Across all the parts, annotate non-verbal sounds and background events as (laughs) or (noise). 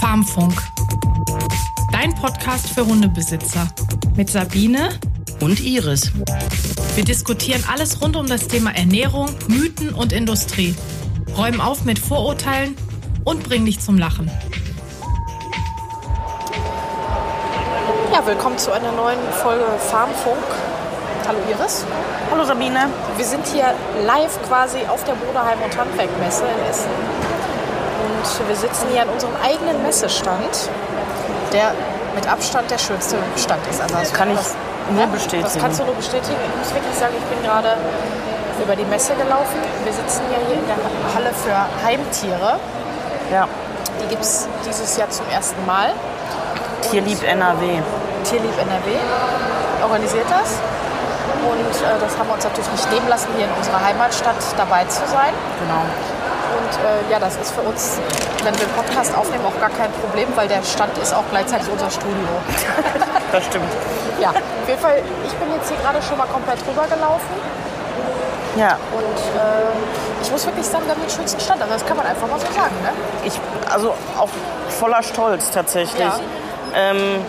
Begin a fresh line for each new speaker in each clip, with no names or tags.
Farmfunk. Dein Podcast für Hundebesitzer. Mit Sabine
und Iris.
Wir diskutieren alles rund um das Thema Ernährung, Mythen und Industrie. Räumen auf mit Vorurteilen und bringen dich zum Lachen.
Ja, willkommen zu einer neuen Folge Farmfunk. Hallo Iris.
Hallo Sabine.
Wir sind hier live quasi auf der Bodeheim- und Handwerkmesse in Essen. Und wir sitzen hier an unserem eigenen Messestand, der mit Abstand der schönste Stand ist.
Also das kann ich das, nur bestätigen.
Das kannst du nur bestätigen. Ich muss wirklich sagen, ich bin gerade über die Messe gelaufen. Wir sitzen ja hier in der Halle für Heimtiere.
Ja.
Die gibt es dieses Jahr zum ersten Mal.
Tierlieb NRW.
Tierlieb NRW organisiert das. Und äh, das haben wir uns natürlich nicht nehmen lassen, hier in unserer Heimatstadt dabei zu sein.
Genau.
Und äh, ja, das ist für uns, wenn wir einen Podcast aufnehmen, auch gar kein Problem, weil der Stand ist auch gleichzeitig unser Studio. (laughs)
das stimmt.
Ja, auf jeden Fall, ich bin jetzt hier gerade schon mal komplett rübergelaufen.
Ja.
Und äh, ich muss wirklich sagen, wir haben den schönsten Stand. Also das kann man einfach mal so sagen. Ne?
Ich, also auch voller Stolz tatsächlich.
Ja.
Ähm,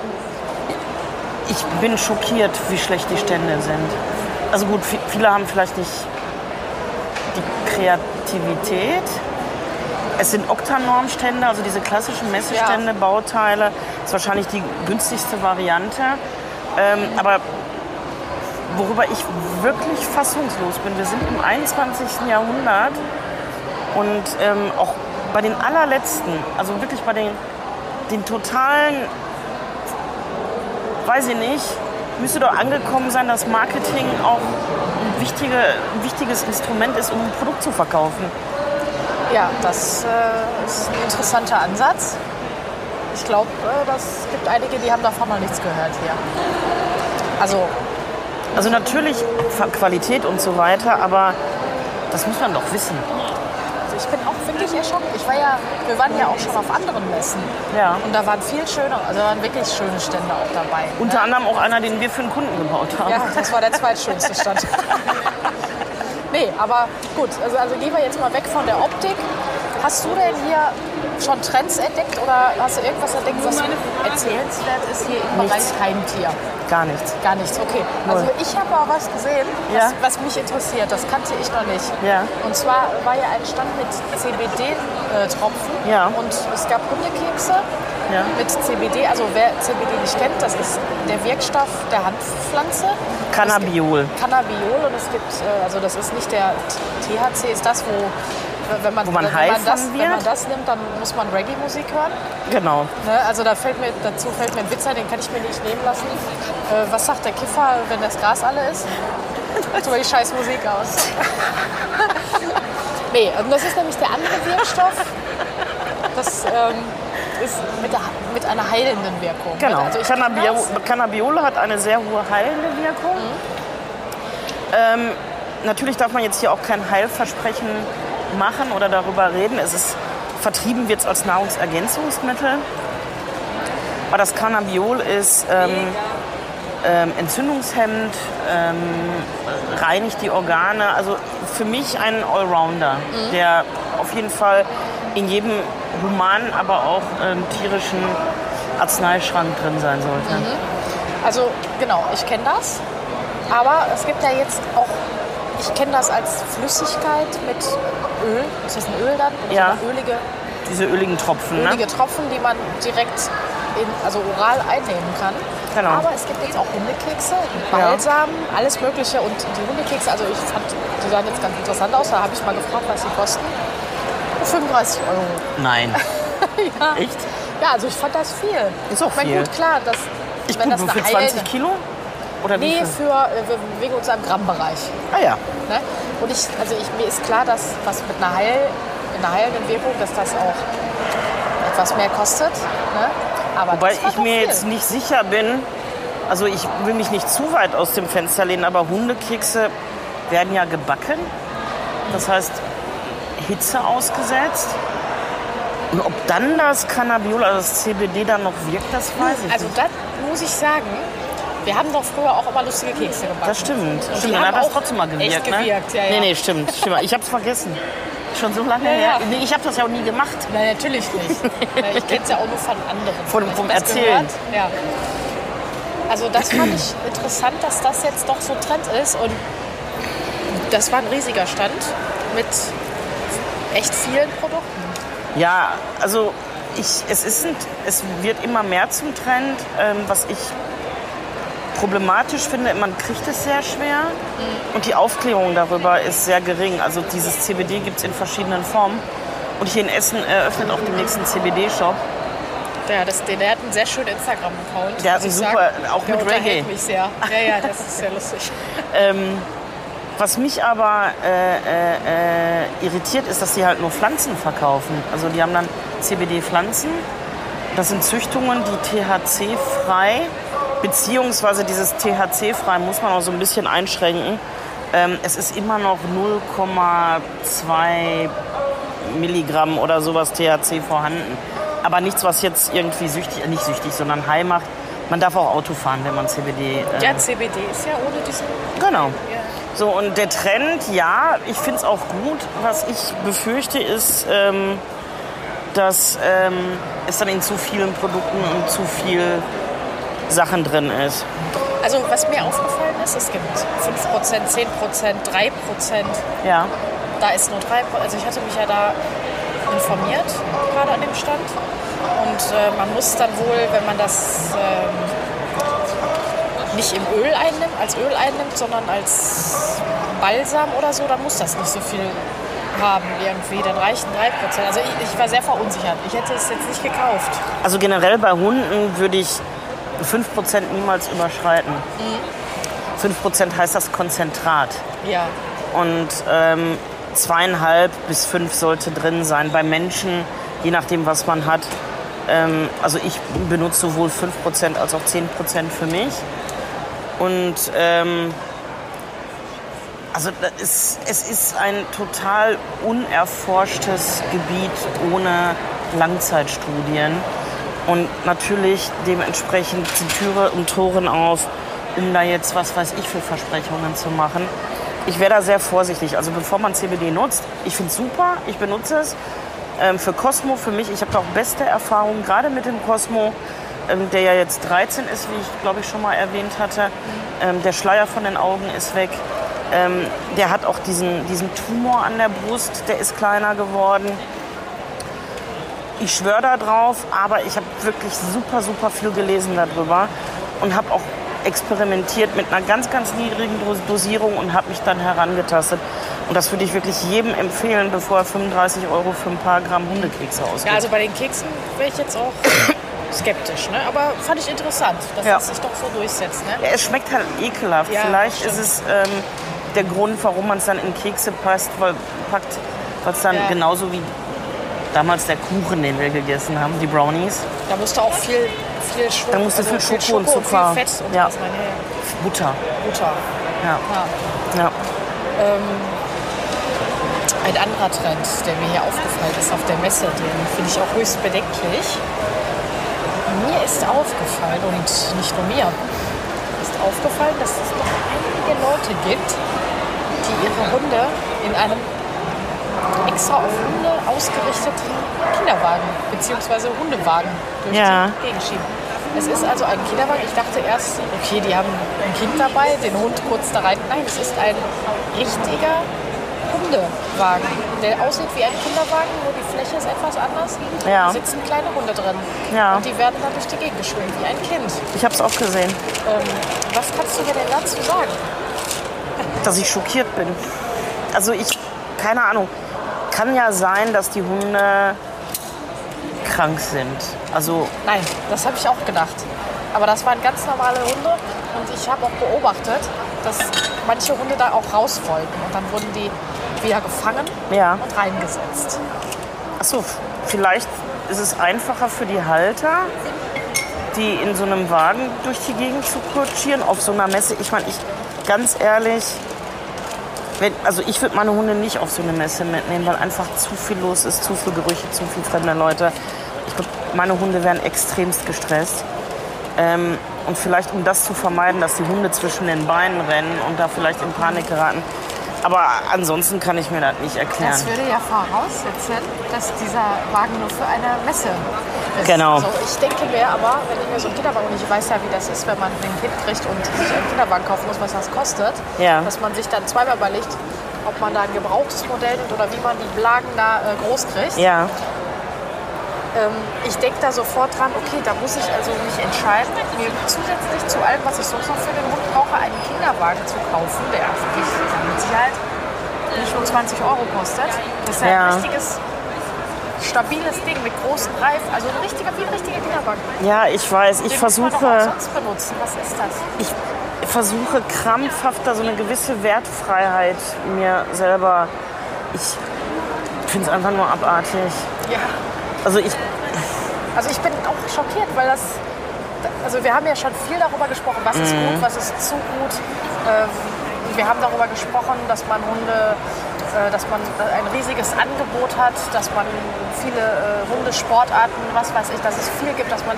ich bin schockiert, wie schlecht die Stände sind. Also gut, viele haben vielleicht nicht die Kreativität. Es sind Oktanorm-Stände, also diese klassischen Messestände, ja. Bauteile. Das ist wahrscheinlich die günstigste Variante. Ähm, aber worüber ich wirklich fassungslos bin, wir sind im 21. Jahrhundert und ähm, auch bei den allerletzten, also wirklich bei den, den totalen weiß ich nicht, müsste doch angekommen sein, dass Marketing auch ein, wichtige, ein wichtiges Instrument ist, um ein Produkt zu verkaufen.
Ja, das äh, ist ein interessanter Ansatz. Ich glaube, äh, das gibt einige, die haben davon noch nichts gehört hier. Also,
also natürlich Qualität und so weiter, aber das muss man doch wissen
ich bin auch wirklich erschrocken. Ich war ja, wir waren ja auch schon auf anderen Messen.
Ja.
Und da waren viel schöne, also waren wirklich schöne Stände auch dabei. Ne?
Unter anderem auch einer, den wir für einen Kunden gebaut haben.
Ja, das war der zweitschönste Stand. (laughs) nee, aber gut, also, also gehen wir jetzt mal weg von der Optik. Hast du denn hier schon Trends entdeckt oder hast du irgendwas entdeckt, was erzählenswert ist hier im Bereich Heimtier?
Gar nichts.
Gar nichts, okay. Also ich habe auch was gesehen,
ja.
was, was, mich interessiert. Das kannte ich noch nicht.
Ja.
Und zwar war ja ein Stand mit CBD-Tropfen.
Ja.
Und es gab Hundekekse
ja.
mit CBD. Also wer CBD nicht kennt, das ist der Wirkstoff der Hanfpflanze.
Cannabiol.
Cannabiol und es gibt, äh, also das ist nicht der THC, ist das, wo wenn man,
Wo man
wenn, man das, wenn man das nimmt, dann muss man Reggae-Musik hören.
Genau.
Ne, also da fällt mir, dazu fällt mir ein Witz ein, den kann ich mir nicht nehmen lassen. Äh, was sagt der Kiffer, wenn das Gras alle ist? Macht aber die scheiß Musik aus. (laughs) nee, und das ist nämlich der andere Wirkstoff. Das ähm, ist mit, der, mit, einer heilenden Wirkung.
Genau. Also Cannabio Cannabiole hat eine sehr hohe heilende Wirkung. Mhm. Ähm, natürlich darf man jetzt hier auch kein Heilversprechen machen oder darüber reden. Es ist vertrieben wird es als Nahrungsergänzungsmittel. Aber das Cannabiol ist ähm, ähm, entzündungshemmend, ähm, reinigt die Organe. Also für mich ein Allrounder, mhm. der auf jeden Fall in jedem humanen, aber auch ähm, tierischen Arzneischrank drin sein sollte. Mhm.
Also genau, ich kenne das. Aber es gibt ja jetzt auch ich kenne das als Flüssigkeit mit Öl. Ist das ein Öl dann?
Oder ja.
Ölige,
Diese öligen Tropfen,
ne? ölige ne? Tropfen, die man direkt in, also oral einnehmen kann.
Genau.
Aber es gibt jetzt auch Hundekekse, Balsam, ja. alles Mögliche. Und die Hundekekse, also ich fand, die sahen jetzt ganz interessant aus. Da habe ich mal gefragt, was sie kosten. 35 Euro.
Nein. (laughs)
ja.
Echt?
Ja, also ich fand das viel.
Ist auch viel.
Ich meine, gut, klar, dass,
ich
wenn das
für 20 Kilo? Oder
nee, für, äh, wegen unserem Grammbereich.
Ah ja.
Ne? Und ich, also ich, mir ist klar, dass was mit einer, Heil, mit einer heilenden Wirkung, dass das auch etwas mehr kostet. Ne?
Aber Wobei ich mir viel. jetzt nicht sicher bin, also ich will mich nicht zu weit aus dem Fenster lehnen, aber Hundekekse werden ja gebacken. Das heißt, Hitze ausgesetzt. Und ob dann das Cannabiol, also das CBD dann noch wirkt, das weiß ich
also
nicht.
Also das muss ich sagen, Wir haben doch früher auch immer lustige Kekse gebacken.
Das stimmt.
Und
stimmt. Dann hat das trotzdem mal gewirkt,
echt
ne?
gewirkt, ja, ja.
Nee, nee, stimmt. stimmt. Ich hab's vergessen. Schon so lange
Ja,
her.
ja.
Nee, ich habe das ja auch nie gemacht.
Nein, natürlich nicht. (laughs) Ich kenne es ja auch nur von anderen.
Von- vom
das
Erzählen.
Ja. Also das fand ich interessant, dass das jetzt doch so Trend ist. Und das war ein riesiger Stand mit echt vielen Produkten.
Ja, also ich, es, ist ein, es wird immer mehr zum Trend. Ähm, was ich problematisch finde, man kriegt es sehr schwer und die Aufklärung darüber ist sehr gering. Also dieses CBD gibt es in verschiedenen Formen. Und hier in Essen eröffnet auch demnächst einen CBD-Shop.
Ja, das, der, der hat einen sehr schönen Instagram-Account.
Der hat einen super-
sagen.
auch
der
mit Reggae.
mich sehr. Ja, ja, das ist sehr lustig. (laughs)
Was mich aber äh, äh, äh, irritiert, ist, dass sie halt nur Pflanzen verkaufen. Also die haben dann CBD-Pflanzen. Das sind Züchtungen, die THC-frei, beziehungsweise dieses THC-frei muss man auch so ein bisschen einschränken. Ähm, es ist immer noch 0,2 Milligramm oder sowas THC vorhanden. Aber nichts, was jetzt irgendwie süchtig, äh, nicht süchtig, sondern high macht. Man darf auch Auto fahren, wenn man CBD. Äh,
Ja, CBD ist ja ohne diesen...
Genau.
Ja.
So, und der Trend, ja, ich finde es auch gut. Was ich befürchte, ist, ähm, dass ähm, es dann in zu vielen Produkten und zu viel Sachen drin ist.
Also was mir aufgefallen ist, es gibt 5%, 10%, 3%.
Ja.
Da ist nur 3%. Also ich hatte mich ja da informiert, gerade an dem Stand. Und äh, man muss dann wohl, wenn man das ähm, nicht im Öl einnimmt, als Öl einnimmt, sondern als Balsam oder so, dann muss das nicht so viel haben irgendwie. Dann reichen 3%. Also ich, ich war sehr verunsichert. Ich hätte es jetzt nicht gekauft.
Also generell bei Hunden würde ich 5% niemals überschreiten. 5% heißt das Konzentrat.
Ja.
Und ähm, zweieinhalb bis fünf sollte drin sein. Bei Menschen, je nachdem, was man hat. Ähm, also ich benutze sowohl 5% als auch 10% für mich. Und ähm, also ist, es ist ein total unerforschtes Gebiet ohne Langzeitstudien. Und natürlich dementsprechend sind Türe und Toren auf, um da jetzt was weiß ich für Versprechungen zu machen. Ich wäre da sehr vorsichtig. Also bevor man CBD nutzt, ich finde es super, ich benutze es. Ähm, für Cosmo, für mich, ich habe da auch beste Erfahrungen, gerade mit dem Cosmo, ähm, der ja jetzt 13 ist, wie ich glaube ich schon mal erwähnt hatte. Ähm, der Schleier von den Augen ist weg. Ähm, der hat auch diesen, diesen Tumor an der Brust, der ist kleiner geworden. Ich schwöre da drauf, aber ich habe wirklich super, super viel gelesen darüber und habe auch experimentiert mit einer ganz, ganz niedrigen Dos- Dosierung und habe mich dann herangetastet. Und das würde ich wirklich jedem empfehlen, bevor er 35 Euro für ein paar Gramm Hundekekse ausgibt.
Ja, also bei den Keksen wäre ich jetzt auch (coughs) skeptisch, ne? aber fand ich interessant, dass
Ja.
das sich doch so durchsetzt. Ne?
Ja, es schmeckt halt ekelhaft.
Ja,
Vielleicht ist es ähm, der Grund, warum man es dann in Kekse passt, weil, packt, weil es dann genauso wie damals der Kuchen, den wir gegessen haben, die Brownies,
Da musste auch viel, viel Schoko,
Da musste viel Schoko und
Schoko
Zucker.
viel Fett und
Ja.
was. Ja, ja.
Butter.
Butter.
Ja.
Ja.
Ja.
Ein anderer Trend, der mir hier aufgefallen ist auf der Messe, den finde ich auch höchst bedenklich. Mir ist aufgefallen, und nicht nur mir, ist aufgefallen, dass es doch einige Leute gibt, die ihre Hunde in einem extra auf Hunde ausgerichteten Kinderwagen bzw. Hundewagen durch
Ja.
die Gegend schieben. Es ist also ein Kinderwagen. Ich dachte erst, okay, die haben ein Kind dabei, den Hund kurz da rein. Nein, es ist ein richtiger Hundewagen, der aussieht wie ein Kinderwagen, nur die Fläche ist etwas anders.
Ja.
Da sitzen kleine Hunde drin.
Ja.
Und die werden dann durch die Gegend geschwimmt, wie ein Kind.
Ich habe es auch gesehen,
Ähm, was kannst du mir denn dazu sagen?
dass ich schockiert bin. Also ich, keine Ahnung, kann ja sein, dass die Hunde krank sind. Also
Nein, das habe ich auch gedacht. Aber das waren ganz normale Hunde und ich habe auch beobachtet, dass manche Hunde da auch raus wollten. Und dann wurden die wieder gefangen
Ja.
und reingesetzt.
Achso, vielleicht ist es einfacher für die Halter, die in so einem Wagen durch die Gegend zu kutschieren, auf so einer Messe. Ich meine, ich, ganz ehrlich, wenn, also ich würde meine Hunde nicht auf so eine Messe mitnehmen, weil einfach zu viel los ist, zu viele Gerüche, zu viele fremde Leute. Ich glaube, meine Hunde wären extremst gestresst. Ähm, Und vielleicht, um das zu vermeiden, dass die Hunde zwischen den Beinen rennen und da vielleicht in Panik geraten. Aber ansonsten kann ich mir das nicht erklären.
Das würde ja voraussetzen, dass dieser Wagen nur für eine Messe ist.
Genau.
Also ich denke mir aber, wenn ich mir so einen Kinderwagen, und ich weiß ja, wie das ist, wenn man ein Kind kriegt und sich einen Kinderwagen kaufen muss, was das kostet,
Ja.
dass man sich dann zweimal überlegt, ob man da ein gebrauchtes Modell nimmt oder wie man die Blagen da äh, groß kriegt.
Ja,
Ähm, ich denke da sofort dran, okay, da muss ich also mich entscheiden, mir zusätzlich zu allem, was ich sonst noch für den Hund brauche, einen Kinderwagen zu kaufen, der mit Sicherheit nicht nur 20 Euro kostet. Das ist ja,
Ja.
ein richtiges, stabiles Ding mit großen Reifen, also ein richtiger, wie ein richtiger Kinderwagen.
ja, ich weiß. Ich
Den man doch auch
versuche,
sonst benutzen. Was ist das?
ich versuche krampfhaft da so eine gewisse Wertfreiheit mir selber. Ich finde es einfach nur abartig.
Ja.
Also ich,
Also ich bin auch schockiert, weil das. Also wir haben ja schon viel darüber gesprochen, was ist
Mhm.
gut, was ist zu gut. Ähm, wir haben darüber gesprochen, dass man Hunde, äh, dass man ein riesiges Angebot hat, dass man viele äh, Hundesportarten, was weiß ich, dass es viel gibt, dass man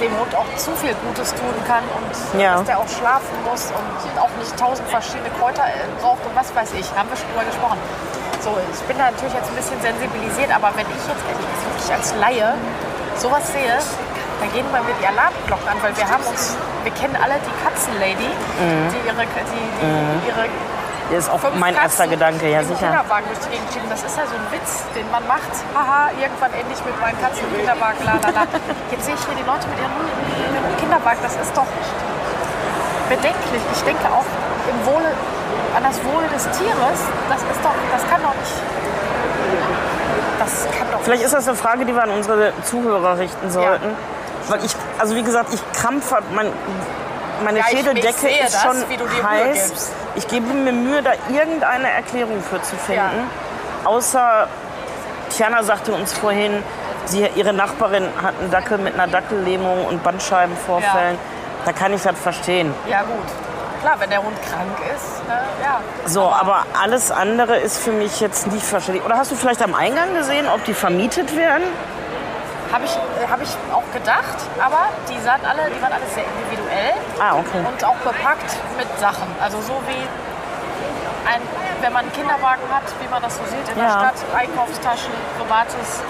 dem Hund auch zu viel Gutes tun kann und
Ja.
dass der auch schlafen muss und auch nicht tausend verschiedene Kräuter äh, braucht und was weiß ich. Haben wir schon drüber gesprochen. So, ich bin da natürlich jetzt ein bisschen sensibilisiert, aber wenn ich jetzt wirklich als Laie sowas sehe, dann gehen bei mir die Alarmglocken an, weil wir haben uns, wir kennen alle die Katzenlady, die ihre, die, die ihre
das ist auch
fünf
mein erster
Katzen
Gedanke, ja sicher.
Kinderwagen durch die Gegend schieben. Das ist ja so ein Witz, den man macht. Haha, irgendwann endlich mit meinen Katzen im Kinderwagen, la la la. Jetzt sehe ich hier die Leute mit ihren Hunden im Kinderwagen. Das ist doch bedenklich. Ich denke auch im Wohle, an das Wohl des Tieres. Das ist doch, das kann doch nicht. Das kann doch
Vielleicht ist das eine Frage, die wir an unsere Zuhörer richten sollten. Weil ich, also wie gesagt, ich krampfe, mein, meine
Ja,
Schädeldecke ist
das,
schon heiß. Ich gebe mir Mühe, da irgendeine Erklärung für zu finden. Außer, Tiana sagte uns vorhin, sie, ihre Nachbarin hat einen Dackel mit einer Dackellähmung und Bandscheibenvorfällen. Da kann ich das verstehen.
Ja gut. Klar, wenn der Hund krank ist, ne, ja.
So, aber alles andere ist für mich jetzt nicht verständlich. Oder hast du vielleicht am Eingang gesehen, ob die vermietet werden?
Habe ich, äh, hab ich auch gedacht, aber die sahen alle, die waren alle sehr individuell
Ah, okay.
und auch bepackt mit Sachen. Also so wie ein, wenn man einen Kinderwagen hat, wie man das so sieht in der
Ja.
Stadt, Einkaufstaschen, privates,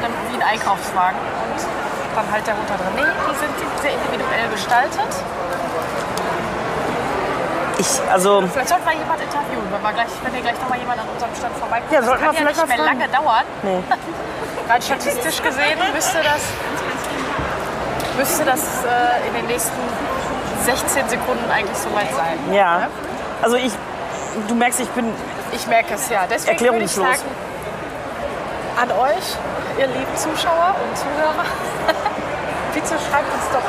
dann wie ein Einkaufswagen und dann halt der Hund da drin. Nee, die sind sehr individuell gestaltet.
Ich, also,
Vielleicht sollten wir jemand interviewen, wenn, wir gleich, wenn hier gleich noch mal jemand an unserem Stand vorbeikommt.
Ja,
das
sollten
kann
wir
ja
vielleicht
nicht mehr
fragen.
lange dauern.
nee. (laughs)
Rein statistisch gesehen müsste das, müsste das äh, in den nächsten 16 Sekunden eigentlich soweit sein.
Ja. Also ich, du merkst, ich bin,
Ich merke es ja. Deswegen würde ich
Erklärungslos.
sagen, an euch, ihr lieben Zuschauer und Zuhörer, (laughs) bitte schreibt uns doch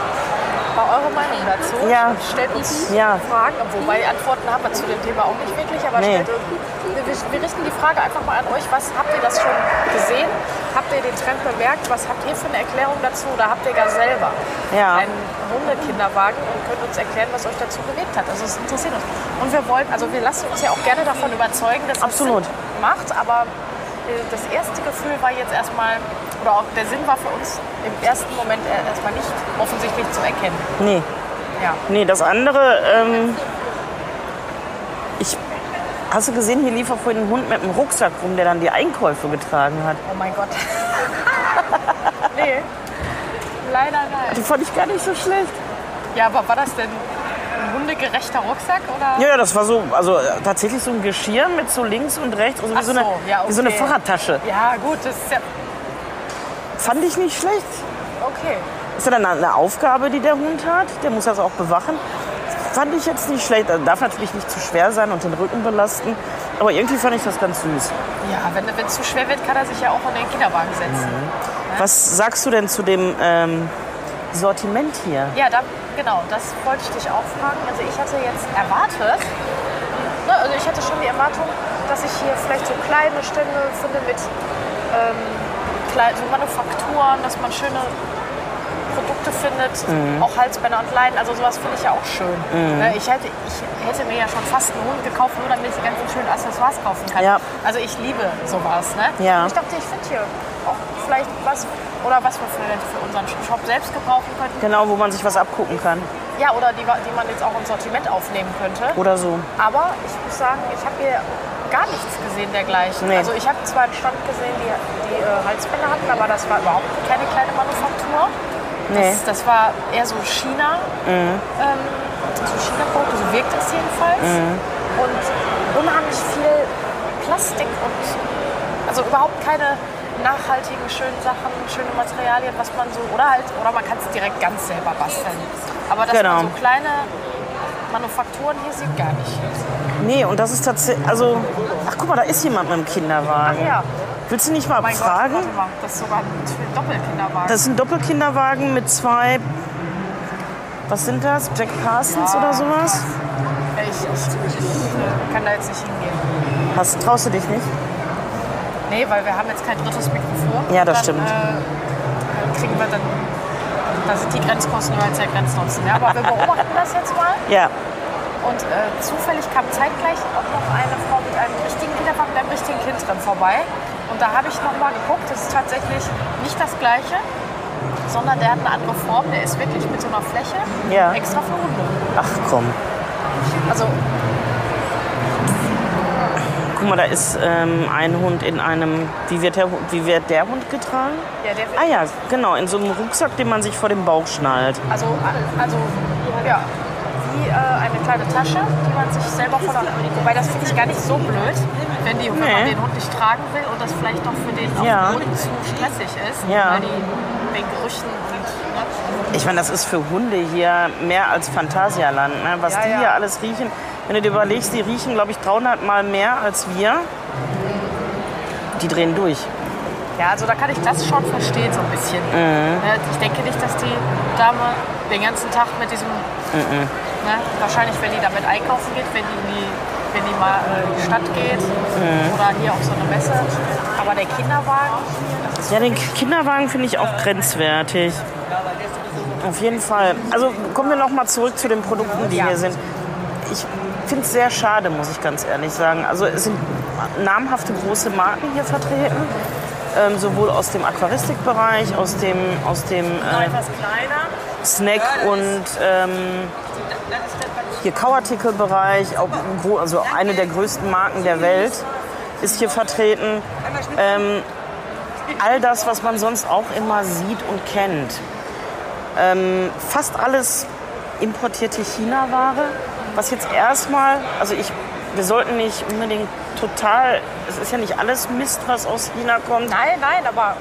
mal eure Meinung dazu.
Ja.
Stellt uns
Ja.
Fragen, wobei Antworten haben wir zu dem Thema auch nicht wirklich, aber
Nee.
stellt, wir, wir richten die Frage einfach mal an euch. Was habt ihr das schon gesehen? Ihr den Trend bemerkt? Was habt ihr für eine Erklärung dazu? Oder habt ihr gar selber
Ja.
einen Hundekinderwagen und könnt uns erklären, was euch dazu bewegt hat? Also es interessiert uns. Und wir wollen, also wir lassen uns ja auch gerne davon überzeugen, dass
Absolut.
es Sinn macht, aber äh, das erste Gefühl war jetzt erstmal, oder auch der Sinn war für uns im ersten Moment äh, erstmal nicht offensichtlich zu erkennen.
nee,
Ja.
nee, das andere, ähm, ich, hast du gesehen, hier lief vorhin ein Hund mit einem Rucksack rum, der dann die Einkäufe getragen hat.
Oh mein Gott. (laughs) nee. Leider nein.
Die fand ich gar nicht so schlecht.
Ja, aber war das denn ein hundegerechter Rucksack oder?
Ja, ja, das war so, also äh, tatsächlich so ein Geschirr mit so links und rechts, also wie,
Ach
so, eine,
ja,
wie so eine
okay.
Fahrradtasche.
Ja, gut, das ist ja
Fand ich nicht schlecht.
okay.
Ist ja dann eine Aufgabe, die der Hund hat. Der muss das auch bewachen. Fand ich jetzt nicht schlecht. Also darf natürlich nicht zu schwer sein und den Rücken belasten. Aber irgendwie fand ich das ganz süß.
Ja, wenn es zu schwer wird, kann er sich ja auch in den Kinderwagen setzen.
Was sagst du denn zu dem ähm, Sortiment hier?
Ja, da, genau, das wollte ich dich auch fragen. Also ich hatte jetzt erwartet, ne, also ich hatte schon die Erwartung, dass ich hier vielleicht so kleine Stände finde mit ähm, so Manufakturen, dass man schöne Produkte findet,
Mhm.
auch Halsbänder und Leinen, also sowas finde ich ja auch schön. Ne, Ich, hätte, ich hätte mir ja schon fast einen Hund gekauft, nur damit ich die ganzen schönen Accessoires kaufen kann.
Ja.
Also ich liebe sowas. Ne?
Ja.
Ich dachte, ich finde hier auch vielleicht was, oder was wir für, für unseren Shop selbst gebrauchen könnten.
Genau, wo man sich was abgucken kann.
Ja, oder die, die man jetzt auch ins Sortiment aufnehmen könnte.
Oder so.
Aber ich muss sagen, ich habe hier gar nichts gesehen dergleichen.
Nee.
Also ich habe zwar einen Stand gesehen, die, die äh, Halsbänder hatten, aber das war überhaupt keine kleine Manufaktur.
Nee.
Das, das war eher so China, ähm, so China-Produkte, so wirkt es jedenfalls. Und unheimlich viel Plastik und also überhaupt keine nachhaltigen, schönen Sachen, schöne Materialien, was man so, oder halt, oder man kann es direkt ganz selber basteln. Aber dass
Genau.
man so kleine Manufakturen hier sieht, gar nicht.
Nee, und das ist tatsächlich, also, ach guck mal, da ist jemand mit dem Kinderwagen.
Ja,
Willst du nicht mal
mein
fragen?
Gott, warte mal, das ist sogar ein Doppelkinderwagen.
Das ist ein Doppelkinderwagen mit zwei, was sind das? Jack Parsons oder sowas?
ich, ich, ich äh, kann da jetzt nicht hingehen.
Hast, traust du dich nicht?
Nee, weil wir haben jetzt kein drittes Mikrofon.
Ja, das
dann,
stimmt.
Äh, kriegen wir dann, da sind die Grenzkosten als der Grenznutzen. Ja, aber wir beobachten das jetzt mal. (laughs)
Ja.
Und äh, zufällig kam zeitgleich auch noch eine Frau mit einem richtigen Kinderwagen einem richtigen Kind drin vorbei. Und da habe ich noch mal geguckt, das ist tatsächlich nicht das gleiche, sondern der hat eine andere Form. Der ist wirklich mit so einer Fläche
Ja.
extra für Hunde.
Ach komm.
Also
Guck mal, da ist ähm, ein Hund in einem, wie wird, der, wie wird der Hund getragen?
ja, der wird
Ah ja, genau, in so einem Rucksack, den man sich vor dem Bauch schnallt.
Also, also ja, wie äh, eine kleine Tasche, die man sich selber vor der Wobei das finde ich gar nicht so blöd, wenn, die, wenn man
Nee.
den Hund nicht tragen will und das vielleicht noch für den
Ja.
Boden zu stressig ist,
Ja.
weil die wegen Gerüchen und ne?
Ich meine, das ist für Hunde hier mehr als Phantasialand. Ne? Was
Ja,
die hier alles riechen. Wenn du dir überlegst, die riechen, glaube ich, 300 Mal mehr als wir. Die drehen durch.
Ja, also da kann ich das schon verstehen so ein bisschen.
Mhm.
Ne, Ich denke nicht, dass die Dame den ganzen Tag mit diesem,
Mhm.
ne, wahrscheinlich wenn die damit einkaufen geht, wenn die, in die, wenn die mal äh, in die Stadt geht
Mhm.
oder hier auf so eine Messe. Aber der Kinderwagen,
Ja, den Kinderwagen finde ich auch grenzwertig. Auf jeden Fall. Also kommen wir noch mal zurück zu den Produkten, die
Ja.
hier sind. Ich finde es sehr schade, muss ich ganz ehrlich sagen. Also es sind namhafte große Marken hier vertreten. Ähm, sowohl aus dem Aquaristikbereich, aus dem, aus dem äh. Snack und ähm, hier Kauartikelbereich, auch also eine der größten Marken der Welt ist hier vertreten. Ähm, all das, was man sonst auch immer sieht und kennt. Ähm, fast alles importierte China-Ware, was jetzt erstmal, also ich, wir sollten nicht unbedingt total, es ist ja nicht alles Mist, was aus China kommt,
Nein, nein, aber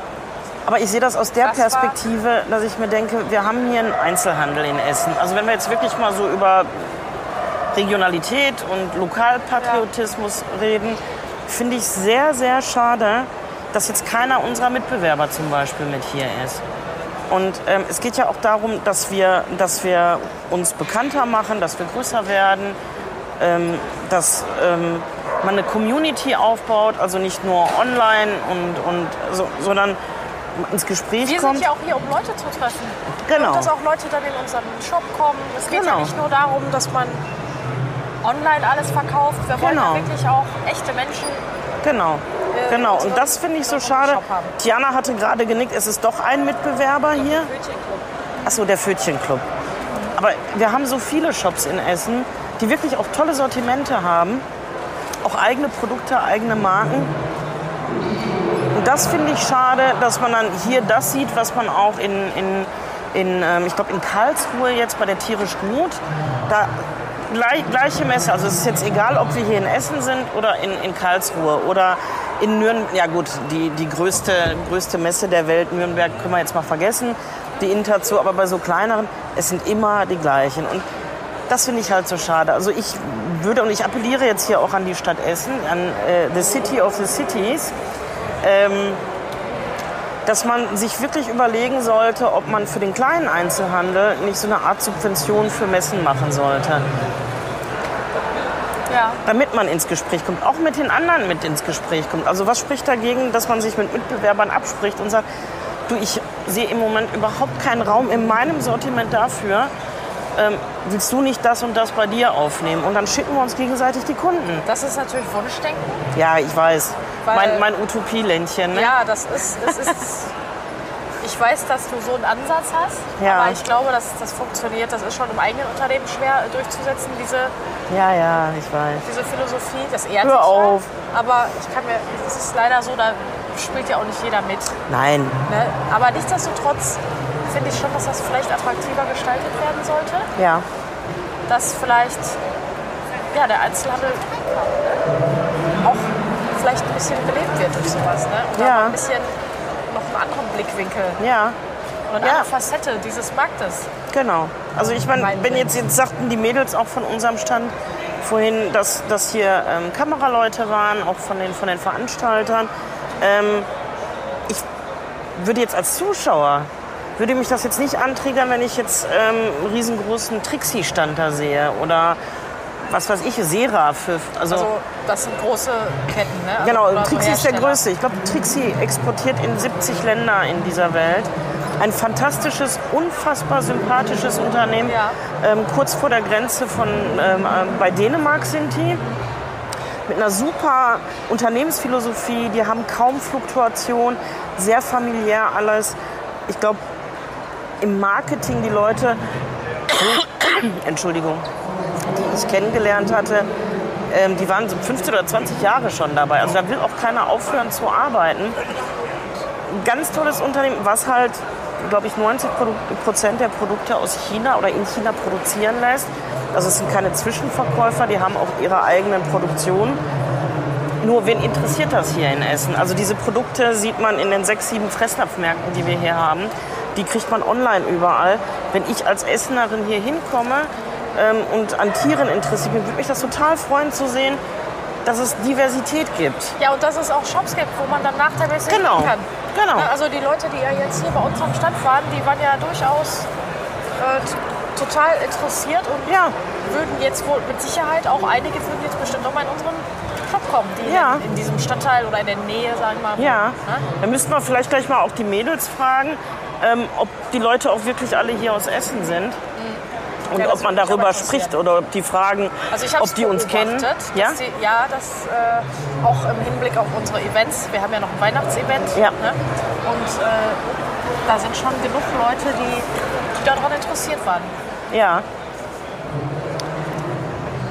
aber ich sehe das aus der
Das
Perspektive, dass ich mir denke, wir haben hier einen Einzelhandel in Essen. Also wenn wir jetzt wirklich mal so über Regionalität und Lokalpatriotismus reden, finde ich sehr, sehr schade, dass jetzt keiner unserer Mitbewerber zum Beispiel mit hier ist. Und ähm, es geht ja auch darum, dass wir, dass wir uns bekannter machen, dass wir größer werden, ähm, dass ähm, man eine Community aufbaut, also nicht nur online und, und so, sondern ins Gespräch
wir
kommt.
sind ja auch hier, um Leute zu treffen.
Genau.
Und dass auch Leute dann in unseren Shop kommen. Es geht ja
Genau.
nicht nur darum, dass man online alles verkauft. Wir wollen
Genau.
ja wirklich auch echte Menschen.
Genau. Genau, und das finde ich so schade. Tiana hatte gerade genickt, es ist doch ein Mitbewerber hier. Achso, der Pfötchenclub. Aber wir haben so viele Shops in Essen, die wirklich auch tolle Sortimente haben. Auch eigene Produkte, eigene Marken. Und das finde ich schade, dass man dann hier das sieht, was man auch in, in, in ähm, ich glaube in Karlsruhe jetzt bei der Tierisch Gut, da gleich, gleiche Messe, also es ist jetzt egal, ob wir hier in Essen sind oder in, in Karlsruhe oder in Nürnberg, ja gut, die, die größte, größte Messe der Welt, Nürnberg, können wir jetzt mal vergessen, die Interzo, aber bei so kleineren, es sind immer die gleichen. Und das finde ich halt so schade. Also ich würde, und ich appelliere jetzt hier auch an die Stadt Essen, an äh, the City of the Cities, ähm, dass man sich wirklich überlegen sollte, ob man für den kleinen Einzelhandel nicht so eine Art Subvention für Messen machen sollte.
Ja.
Damit man ins Gespräch kommt, auch mit den anderen mit ins Gespräch kommt. Also was spricht dagegen, dass man sich mit Mitbewerbern abspricht und sagt, du, ich sehe im Moment überhaupt keinen Raum in meinem Sortiment dafür, ähm, willst du nicht das und das bei dir aufnehmen? Und dann schicken wir uns gegenseitig die Kunden.
Das ist natürlich Wunschdenken.
Ja, ich weiß.
Weil-
mein mein Utopieländchen. Ne?
Ja, das ist, es ist. Ich weiß, dass du so einen Ansatz hast,
Ja.
aber ich glaube, dass das funktioniert. Das ist schon im eigenen Unternehmen schwer äh, durchzusetzen, diese,
Ja, ja, ich weiß.
diese Philosophie. Das ehrt
Hör auf.
Aber ich kann mir, es ist leider so, da spielt ja auch nicht jeder mit.
Nein.
Ne? Aber nichtsdestotrotz finde ich schon, dass das vielleicht attraktiver gestaltet werden sollte.
Ja.
Dass vielleicht ja, der Einzelhandel auch vielleicht ein bisschen belebt wird durch sowas. Ne? Oder
Ja.
ein bisschen anderen Blickwinkel
Ja,
und eine
Ja.
Facette dieses Marktes.
genau. Also ich meine,
Mein
wenn jetzt, jetzt sagten die Mädels auch von unserem Stand vorhin, dass, dass hier ähm, Kameraleute waren, auch von den, von den Veranstaltern. Ähm, ich würde jetzt als Zuschauer, würde mich das jetzt nicht antriggern, wenn ich jetzt ähm, einen riesengroßen Trixie-Stand da sehe oder was weiß ich, Sera für, also,
Also das sind große Ketten. Ne? Also,
Genau, Trixie ist der größte. Ich glaube, Trixie exportiert in 70 Länder in dieser Welt. Ein fantastisches, unfassbar sympathisches Unternehmen.
Ja.
Ähm, kurz vor der Grenze von ähm, äh, bei Dänemark sind die. Mit einer super Unternehmensphilosophie. Die haben kaum Fluktuation, sehr familiär alles. Ich glaube, im Marketing die Leute, (coughs) Entschuldigung, die ich kennengelernt hatte, ähm, die waren so 15 oder 20 Jahre schon dabei. Also da will auch keiner aufhören zu arbeiten. Ein ganz tolles Unternehmen, was halt, glaube ich, 90 Produ- Prozent der Produkte aus China oder in China produzieren lässt. Also es sind keine Zwischenverkäufer, die haben auch ihre eigenen Produktionen. Nur wen interessiert das hier in Essen? Also diese Produkte sieht man in den sechs, sieben Fressnapfmärkten, die wir hier haben. Die kriegt man online überall. Wenn ich als Essenerin hier hinkomme ähm, und an Tieren interessiert bin, würde mich das total freuen zu sehen, dass es Diversität gibt.
Ja, und dass es auch Shops gibt, wo man dann nach der Messe
Genau.
kann.
Genau.
Ja, Also die Leute, die ja jetzt hier bei uns am Stand waren, die waren ja durchaus äh, total interessiert und
Ja,
würden jetzt wohl mit Sicherheit auch einige würden jetzt bestimmt auch mal in unseren Shop kommen, die
Ja.
in, in diesem Stadtteil oder in der Nähe, sagen wir mal.
ja.
Ne?
Dann müssten wir vielleicht gleich mal auch die Mädels fragen, ähm, ob die Leute auch wirklich alle hier aus Essen sind. Und
Ja,
ob man darüber spricht oder ob die fragen,
Also
ob die uns kennen. Ja?
Die, ja, das äh, auch im Hinblick auf unsere Events. Wir haben ja noch ein Weihnachtsevent.
Ja.
Ne? Und äh, da sind schon genug Leute, die, die daran interessiert waren.
Ja.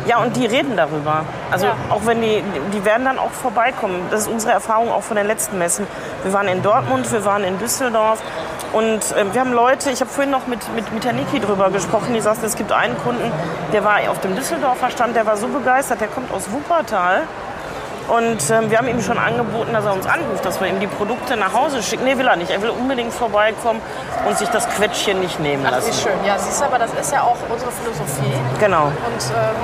Ja, und die reden darüber. Also
Ja.
auch wenn die, die werden dann auch vorbeikommen. Das ist unsere Erfahrung auch von den letzten Messen. Wir waren in Dortmund, wir waren in Düsseldorf und äh, wir haben Leute, ich habe vorhin noch mit, mit, mit der Niki drüber gesprochen, die sagte, es gibt einen Kunden, der war auf dem Düsseldorfer Stand, der war so begeistert, der kommt aus Wuppertal. Und ähm, wir haben ihm schon angeboten, dass er uns anruft, dass wir ihm die Produkte nach Hause schicken. Nee, will er nicht. Er will unbedingt vorbeikommen und sich das Quetschchen nicht nehmen
Ach,
lassen.
wie schön. Ja, siehst du, aber das ist ja auch unsere Philosophie.
Genau.
Und ähm,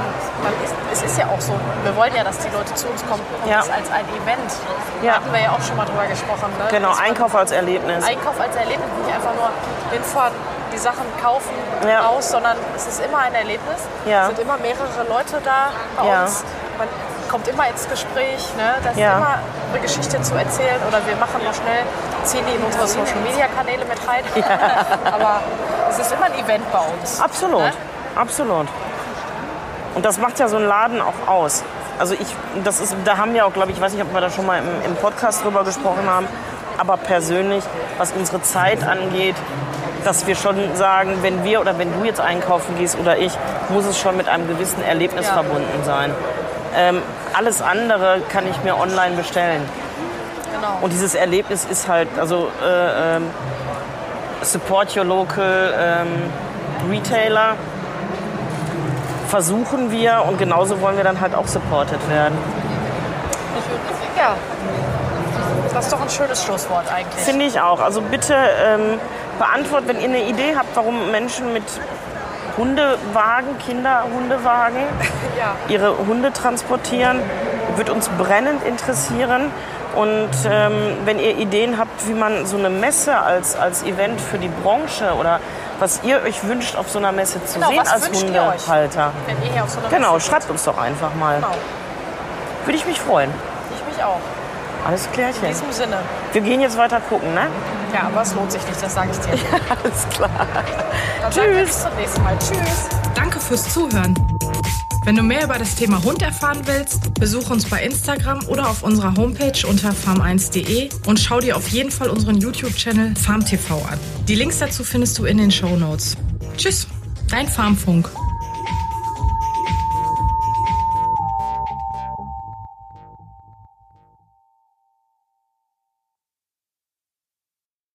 man ist, es ist ja auch so, wir wollen ja, dass die Leute zu uns kommen und
Ja.
das als ein Event. Da
Ja.
hatten wir ja auch schon mal drüber gesprochen. Ne?
Genau,
Dass
Einkauf als Erlebnis.
Einkauf als Erlebnis, nicht einfach nur hinfahren, die Sachen kaufen,
Ja.
raus, sondern es ist immer ein Erlebnis.
Ja.
Es sind immer mehrere Leute da bei
Ja.
uns. Man kommt immer ins Gespräch, ne? da ist
Ja.
immer eine Geschichte zu erzählen oder wir machen noch schnell, ziehen die in unsere Social Media Kanäle mit rein. (laughs) Aber es ist immer ein Event bei uns.
Absolut,
Ne?
absolut. Und das macht ja so einen Laden auch aus. Also ich, das ist, da haben wir auch, glaube ich, ich weiß nicht, ob wir da schon mal im, im Podcast drüber gesprochen haben, aber persönlich, was unsere Zeit angeht, dass wir schon sagen, wenn wir oder wenn du jetzt einkaufen gehst oder ich, muss es schon mit einem gewissen Erlebnis
Ja.
verbunden sein. Ähm, alles andere kann ich mir online bestellen.
Genau.
Und dieses Erlebnis ist halt, also äh, ähm, support your local ähm, retailer versuchen wir und genauso wollen wir dann halt auch supported werden.
Ja, das ist doch ein schönes Schlusswort eigentlich.
Finde ich auch. Also bitte ähm, beantwortet, wenn ihr eine Idee habt, warum Menschen mit Hundewagen, Kinderhundewagen, (laughs)
Ja.
ihre Hunde transportieren, wird uns brennend interessieren. Und ähm, wenn ihr Ideen habt, wie man so eine Messe als, als Event für die Branche oder was ihr euch wünscht, auf so einer Messe zu
Genau,
sehen
was
als
wünscht ihr euch?
Hundehalter.
Wenn ihr hier auf so einer
Genau,
Messe
schreibt uns doch einfach mal.
Genau,
Würde ich mich freuen.
ich mich auch.
Alles
In
klärchen.
diesem Sinne.
Wir gehen jetzt weiter gucken, ne?
Ja, aber es lohnt sich nicht, das sage ich dir. (laughs)
Alles klar.
Dann
Tschüss.
bis zum nächsten Mal. Tschüss.
Danke fürs Zuhören.
Wenn du mehr über das Thema Hund erfahren willst, besuch uns bei Instagram oder auf unserer Homepage unter farm1.de und schau dir auf jeden Fall unseren YouTube-Channel FarmTV an. Die Links dazu findest du in den Show Notes. Tschüss, dein Farmfunk.